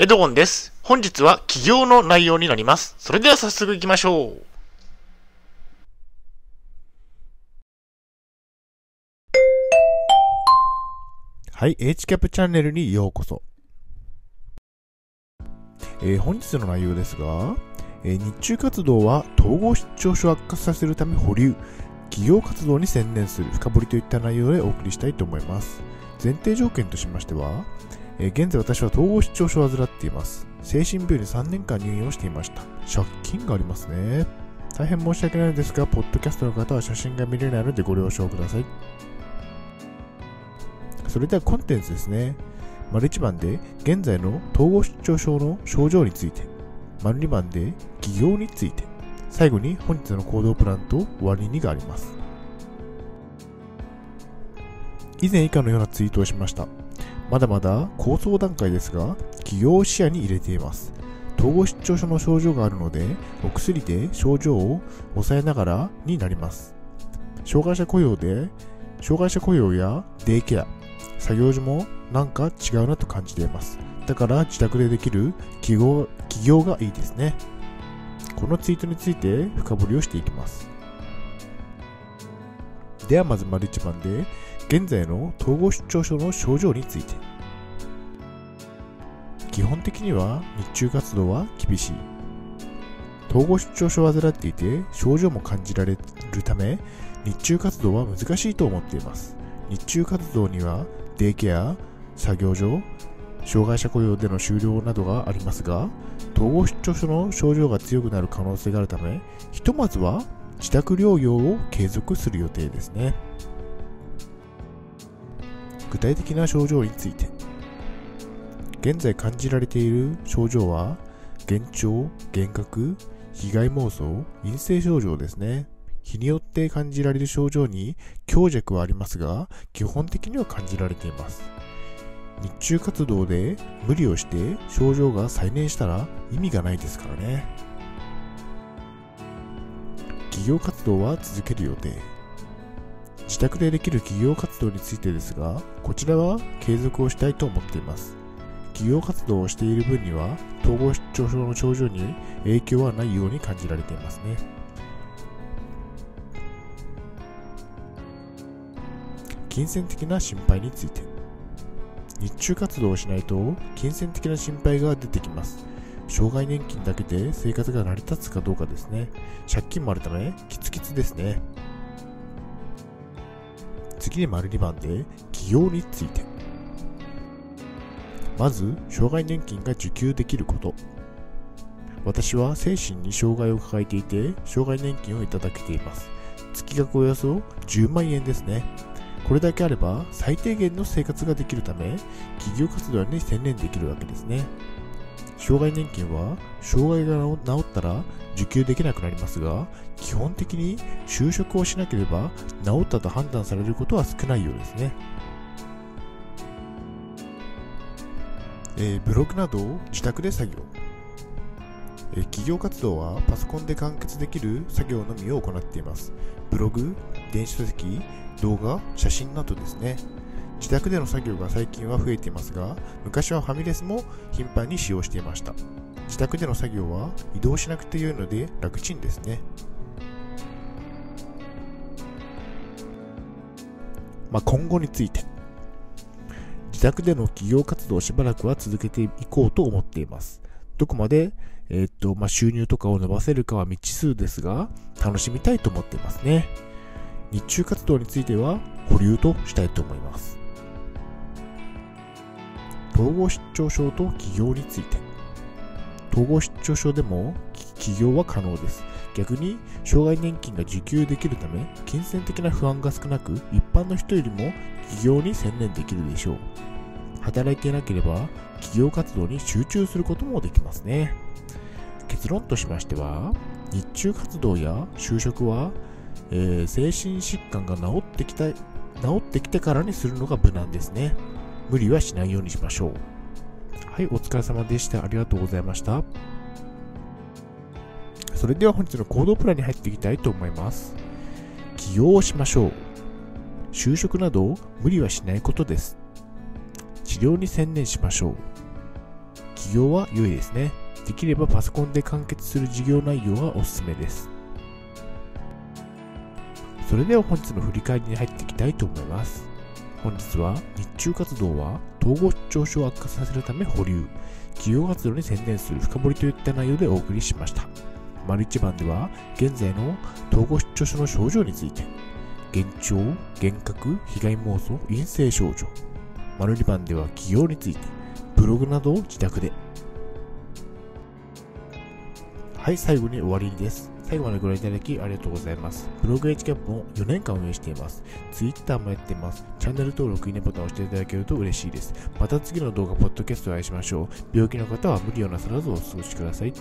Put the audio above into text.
エドゴンです。本日は起業の内容になります。それでは早速行きましょう。はい、HCAP チャンネルにようこそ。えー本日の内容ですが、えー日中活動は統合失調症悪化させるため保留、企業活動に専念する深掘りといった内容でお送りしたいと思います。前提条件としましては、えー現在私は統合失調症を患っています。精神病院に3年間入院をしていました。借金がありますね。大変申し訳ないのですが、ポッドキャストの方は写真が見れないのでご了承ください。それではコンテンツですね。丸1番で現在の統合失調症の症状について。丸2番で起業について。最後に本日の行動プランと終わりにがあります。以前以下のようなツイートをしました。まだまだ構想段階ですが、起業を視野に入れています。統合失調症の症状があるので、お薬で症状を抑えながらになります。障害者雇用で、障害者雇用やデイケア、作業時もなんか違うなと感じています。だから自宅でできる起業起業がいいですね。このツイートについて深掘りをしていきます。ではまず丸一番で、現在の統合失調症の症状について。基本的には日中活動は厳しい。統合失調症を患っていて症状も感じられるため日中活動は難しいと思っています。日中活動にはデイケア、作業所、障害者雇用での終了などがありますが、統合失調症の症状が強くなる可能性があるため、ひとまずは自宅療養を継続する予定ですね。具体的な症状について。現在感じられている症状は、幻聴、幻覚、被害妄想、陰性症状ですね。日によって感じられる症状に強弱はありますが、基本的には感じられています。日中活動で無理をして症状が再燃したら意味がないですからね。企業活動は続ける予定。自宅でできる企業活動についてですが、こちらは継続をしたいと思っています。企業活動をしている分には、統合失調症の症状に影響はないように感じられていますね。金銭的な心配について日中活動をしないと金銭的な心配が出てきます障害年金だけで生活が成り立つかどうかですね借金もあるためキツキツですね次に丸2番で起業について。まず障害年金が受給できること。私は精神に障害を抱えていて障害年金をいただけています。月額およそ10万円ですね。これだけあれば最低限の生活ができるため企業活動に専念できるわけですね。障害年金は障害が治ったら受給できなくなりますが基本的に就職をしなければ治ったと判断されることは少ないようですね。えーブログなど自宅で作業。えー企業活動はパソコンで完結できる作業のみを行っています。ブログ、電子書籍、動画、写真などですね。自宅での作業が最近は増えていますが昔はファミレスも頻繁に使用していました。自宅での作業は移動しなくてよいので楽ちんですね。まあ、今後について。自宅での企業活動をしばらくは続けていこうと思っています。どこまで、えーっとまあ、収入とかを伸ばせるかは未知数ですが楽しみたいと思っていますね。日中活動については保留としたいと思います。統合失調症と起業について。統合失調症でも起業は可能です。逆に障害年金が受給できるため金銭的な不安が少なく一般の人よりも起業に専念できるでしょう。働いていなければ企業活動に集中することもできますね。結論としましては日中活動や就職はえー精神疾患が治ってきた治ってきてからにするのが無難ですね。無理はしないようにしましょう。はいお疲れ様でした。ありがとうございました。それでは本日の行動プランに入っていきたいと思います。起業をしましょう。就職など無理はしないことです。治療に専念しましょう。企業は良いですね。できればパソコンで完結する事業内容はおすすめです。それでは本日の振り返りに入っていきたいと思います。本日は日中活動は統合失調症を悪化させるため保留、企業活動に専念する深掘りといった内容でお送りしました。丸一番では現在の統合失調症の症状について、幻聴、幻覚、被害妄想、陰性症状。丸二番では企業について、ブログなどを自宅で。はい、最後に終わりです。最後までご覧いただきありがとうございます。ブログ HCAP も4年間運営しています。Twitter もやっています。チャンネル登録、いいねボタンを押していただけると嬉しいです。また次の動画、ポッドキャストでお会いしましょう。病気の方は無理をなさらずお過ごしください。